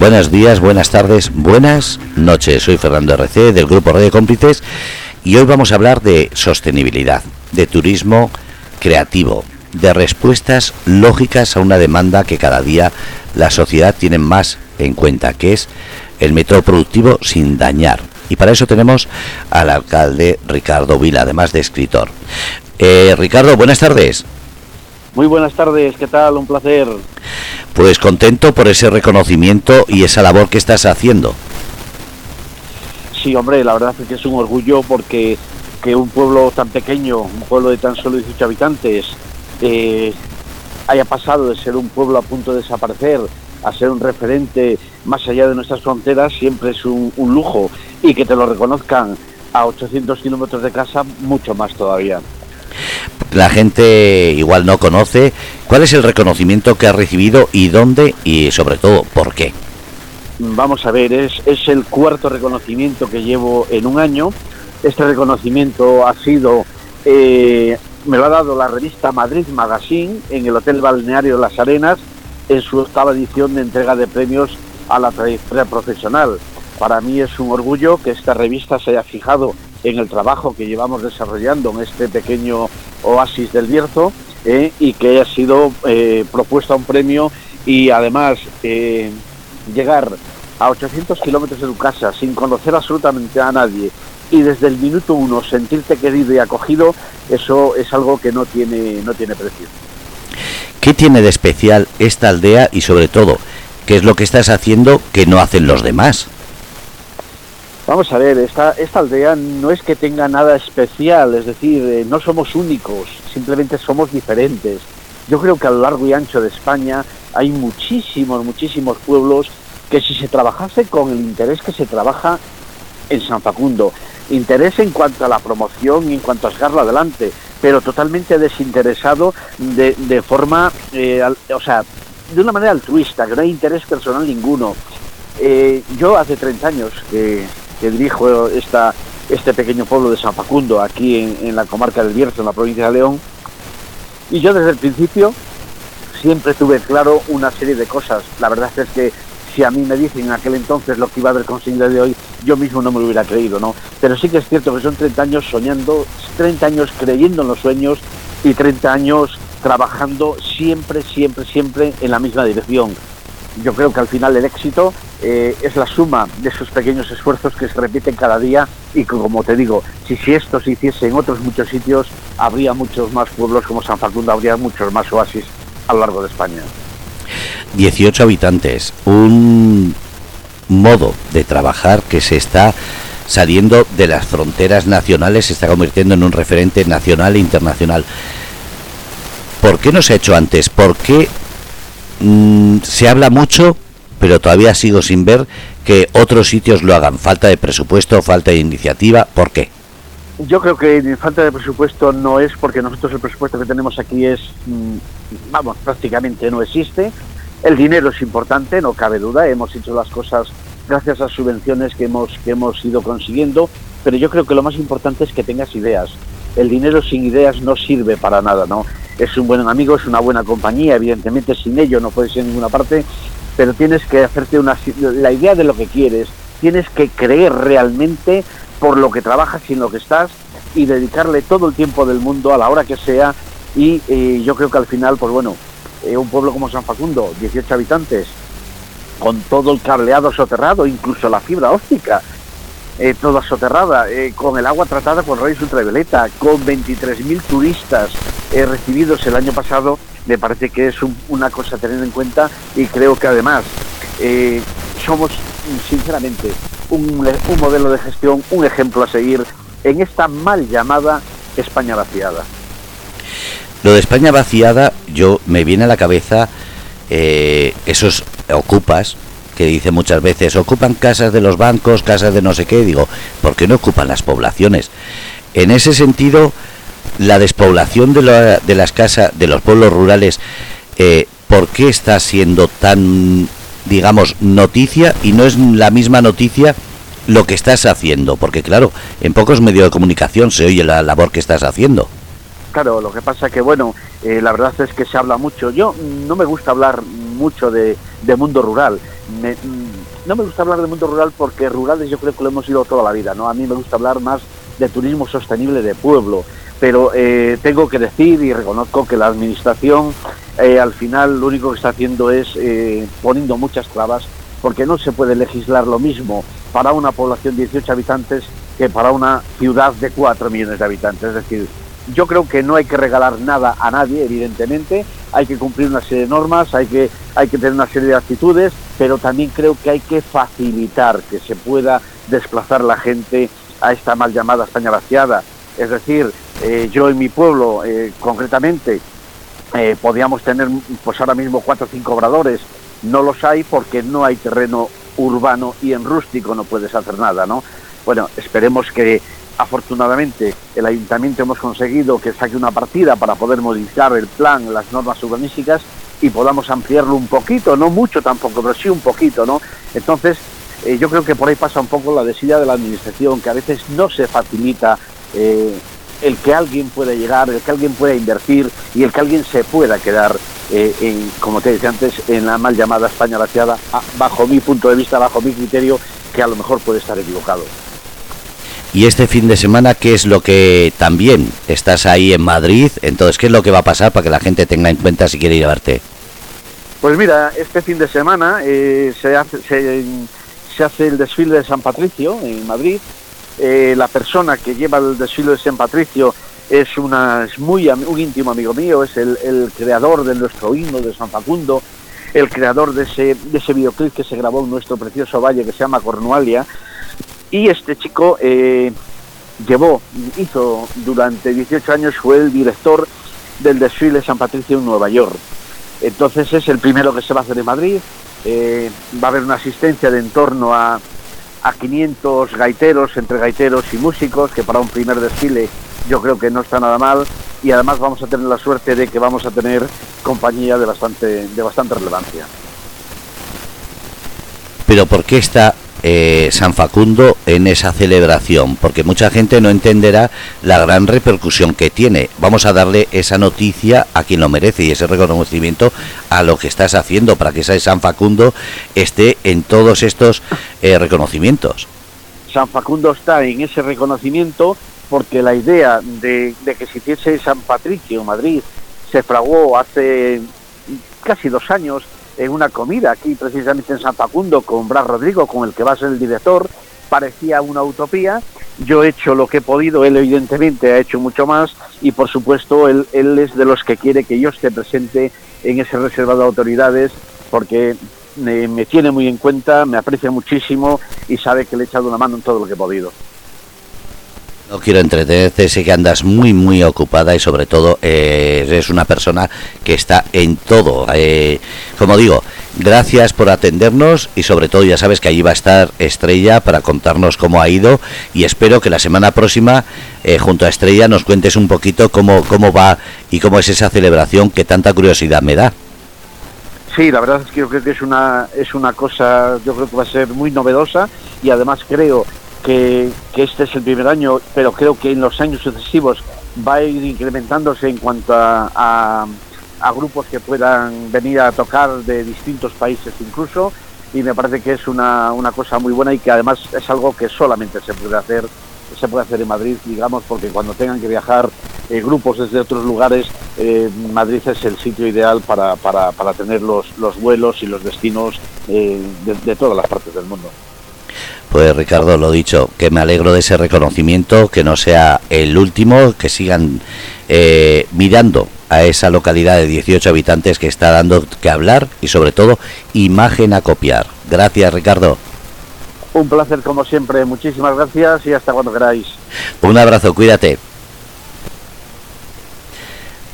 buenos días, buenas tardes, buenas noches. Soy Fernando RC del Grupo de Cómplices y hoy vamos a hablar de sostenibilidad, de turismo creativo, de respuestas lógicas a una demanda que cada día la sociedad tiene más en cuenta, que es el método productivo sin dañar. Y para eso tenemos al alcalde Ricardo Vila, además de escritor. Eh, Ricardo, buenas tardes. Muy buenas tardes, ¿qué tal? Un placer. Pues contento por ese reconocimiento y esa labor que estás haciendo. Sí, hombre, la verdad es que es un orgullo porque que un pueblo tan pequeño, un pueblo de tan solo 18 habitantes, eh, haya pasado de ser un pueblo a punto de desaparecer a ser un referente más allá de nuestras fronteras, siempre es un, un lujo. Y que te lo reconozcan a 800 kilómetros de casa, mucho más todavía la gente igual no conoce. ¿Cuál es el reconocimiento que ha recibido y dónde y sobre todo por qué? Vamos a ver, es, es el cuarto reconocimiento que llevo en un año. Este reconocimiento ha sido, eh, me lo ha dado la revista Madrid Magazine en el Hotel Balneario Las Arenas en su octava edición de entrega de premios a la trayectoria profesional. Para mí es un orgullo que esta revista se haya fijado en el trabajo que llevamos desarrollando en este pequeño oasis del Bierzo eh, y que haya sido eh, propuesta un premio y además eh, llegar a 800 kilómetros de tu casa sin conocer absolutamente a nadie y desde el minuto uno sentirte querido y acogido, eso es algo que no tiene, no tiene precio. ¿Qué tiene de especial esta aldea y sobre todo, qué es lo que estás haciendo que no hacen los demás? Vamos a ver, esta, esta aldea no es que tenga nada especial, es decir, eh, no somos únicos, simplemente somos diferentes. Yo creo que a lo largo y ancho de España hay muchísimos, muchísimos pueblos que si se trabajase con el interés que se trabaja en San Facundo, interés en cuanto a la promoción y en cuanto a sacarlo adelante, pero totalmente desinteresado de, de forma, eh, o sea, de una manera altruista, que no hay interés personal ninguno. Eh, yo hace 30 años que, que dirijo esta, este pequeño pueblo de San Facundo, aquí en, la comarca del Bierzo, en la provincia de León. Y yo desde el principio siempre tuve claro una serie de cosas. La verdad es que si a mí me dicen en aquel entonces lo que iba a haber conseguido de hoy, yo mismo no me lo hubiera creído, ¿no? Pero sí que es cierto que son 30 años soñando, 30 años creyendo en los sueños y 30 años trabajando siempre, siempre, siempre en la misma dirección. Yo creo que al final el éxito eh, es la suma de esos pequeños esfuerzos que se repiten cada día y que, como te digo, si, si esto se hiciese en otros muchos sitios, habría muchos más pueblos como San Facundo, habría muchos más oasis a lo largo de España. 18 habitantes, un modo de trabajar que se está saliendo de las fronteras nacionales, se está convirtiendo en un referente nacional e internacional. ¿Por qué no se ha hecho antes? ¿Por qué mm, se habla mucho pero todavía sigo sin ver que otros sitios lo hagan. Falta de presupuesto, falta de iniciativa, ¿por qué? Yo creo que falta de presupuesto no es porque nosotros el presupuesto que tenemos aquí es, mm, vamos, prácticamente no existe. El dinero es importante, no cabe duda, hemos hecho las cosas gracias a subvenciones que hemos, que hemos ido consiguiendo, pero yo creo que lo más importante es que tengas ideas. El dinero sin ideas no sirve para nada, ¿no? Es un buen amigo, es una buena compañía, evidentemente sin ello no puedes ir a ninguna parte, pero tienes que hacerte una, la idea de lo que quieres, tienes que creer realmente por lo que trabajas y en lo que estás y dedicarle todo el tiempo del mundo a la hora que sea y eh, yo creo que al final, pues bueno, eh, un pueblo como San Facundo, 18 habitantes, con todo el cableado soterrado, incluso la fibra óptica, eh, toda soterrada, con el agua tratada con rayos ultravioleta, con 23.000 turistas recibidos el año pasado, me parece que es una cosa a tener en cuenta y creo que además eh, somos sinceramente un, un modelo de gestión, un ejemplo a seguir en esta mal llamada España vaciada. Lo de España vaciada, yo me viene a la cabeza eh, esos ocupas que dice muchas veces, ocupan casas de los bancos, casas de no sé qué, digo, ¿por qué no ocupan las poblaciones? En ese sentido, la despoblación de, de las casas, de los pueblos rurales, eh, ¿por qué está siendo tan, digamos, noticia y no es la misma noticia lo que estás haciendo? Porque claro, en pocos medios de comunicación se oye la labor que estás haciendo. Claro, lo que pasa que, bueno, eh, la verdad es que se habla mucho. Yo no me gusta hablar mucho de, de mundo rural. mm, no me gusta hablar del mundo rural porque rurales yo creo que lo hemos ido toda la vida, ¿no? A mí me gusta hablar más de turismo sostenible de pueblo, pero eh, tengo que decir y reconozco que la administración eh, al final lo único que está haciendo es eh, poniendo muchas trabas porque no se puede legislar lo mismo para una población de 18 habitantes que para una ciudad de 4 millones de habitantes. Es decir, yo creo que no hay que regalar nada a nadie, evidentemente, hay que cumplir una serie de normas, hay que, hay que tener una serie de actitudes, pero también creo que hay que facilitar que se pueda desplazar la gente a esta mal llamada España vaciada. Es decir, eh, yo en mi pueblo, eh, concretamente, eh, podíamos tener pues ahora mismo cuatro o cinco obradores, no los hay porque no hay terreno urbano y en rústico no puedes hacer nada, ¿no? Bueno, esperemos que afortunadamente el ayuntamiento hemos conseguido que saque una partida para poder modificar el plan, las normas urbanísticas y podamos ampliarlo un poquito, no mucho tampoco, pero sí un poquito, ¿no? Entonces, yo creo que por ahí pasa un poco la desidia de la administración, que a veces no se facilita eh, el que alguien pueda llegar, el que alguien pueda invertir y el que alguien se pueda quedar, eh, en, como te decía antes, en la mal llamada España vaciada, bajo mi punto de vista, bajo mi criterio, que a lo mejor puede estar equivocado. Y este fin de semana, ¿qué es lo que también estás ahí en Madrid? Entonces, ¿qué es lo que va a pasar para que la gente tenga en cuenta si quiere ir a verte? Pues mira, este fin de semana eh, se, hace, se, hace el desfile de San Patricio en Madrid. Eh, la persona que lleva el desfile de San Patricio es, es muy un íntimo amigo mío, es el, el creador de nuestro himno de San Facundo, el creador de ese, de ese videoclip que se grabó en nuestro precioso valle que se llama Cornualia y este chico eh, llevó, hizo durante 18 años, fue el director del desfile San Patricio en Nueva York. Entonces es el primero que se va a hacer en Madrid. Eh, va a haber una asistencia de en torno a, a 500 gaiteros, entre gaiteros y músicos, que para un primer desfile yo creo que no está nada mal. Y además vamos a tener la suerte de que vamos a tener compañía de bastante, de bastante relevancia. Pero ¿por qué está eh, San Facundo en esa celebración, porque mucha gente no entenderá la gran repercusión que tiene. Vamos a darle esa noticia a quien lo merece y ese reconocimiento a lo que estás haciendo para que ese San Facundo esté en todos estos eh, reconocimientos. San Facundo está en ese reconocimiento porque la idea de, que se hiciese San Patricio, Madrid, se fraguó hace casi dos años en una comida aquí precisamente en San Facundo con Brad Rodrigo, con el que va a ser el director, parecía una utopía. Yo he hecho lo que he podido, él evidentemente ha hecho mucho más y por supuesto él, él es de los que quiere que yo esté presente en ese reservado de autoridades porque me, me tiene muy en cuenta, me aprecia muchísimo y sabe que le he echado una mano en todo lo que he podido. No quiero entretenerte, sé que andas muy, muy ocupada y sobre todo eh, eres una persona que está en todo. Eh, como digo, gracias por atendernos y sobre todo ya sabes que allí va a estar Estrella para contarnos cómo ha ido y espero que la semana próxima eh, junto a Estrella nos cuentes un poquito cómo, cómo va y cómo es esa celebración que tanta curiosidad me da. Sí, la verdad es que yo creo que es una, es una cosa, yo creo que va a ser muy novedosa y además creo que, este es el primer año, pero creo que en los años sucesivos va a ir incrementándose en cuanto a, grupos que puedan venir a tocar de distintos países incluso y me parece que es una, una cosa muy buena y que además es algo que solamente se puede hacer se puede hacer en Madrid, digamos, porque cuando tengan que viajar eh, grupos desde otros lugares, eh, Madrid es el sitio ideal para, para, para tener los, los vuelos y los destinos eh, de todas las partes del mundo. Pues Ricardo, lo dicho, que me alegro de ese reconocimiento, que no sea el último, que sigan eh, mirando a esa localidad de 18 habitantes que está dando que hablar y sobre todo imagen a copiar. Gracias Ricardo. Un placer como siempre, muchísimas gracias y hasta cuando queráis. Un abrazo, cuídate.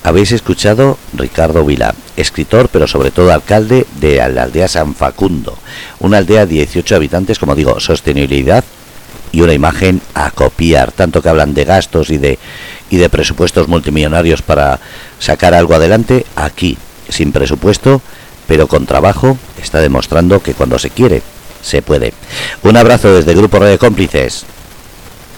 Habéis escuchado Ricardo Vila, escritor pero sobre todo alcalde de la aldea San Facundo, una aldea de 18 habitantes, como digo, sostenibilidad y una imagen a copiar, tanto que hablan de gastos y de y de presupuestos multimillonarios para sacar algo adelante, aquí sin presupuesto, pero con trabajo, está demostrando que cuando se quiere, se puede. Un abrazo desde Grupo de Cómplices.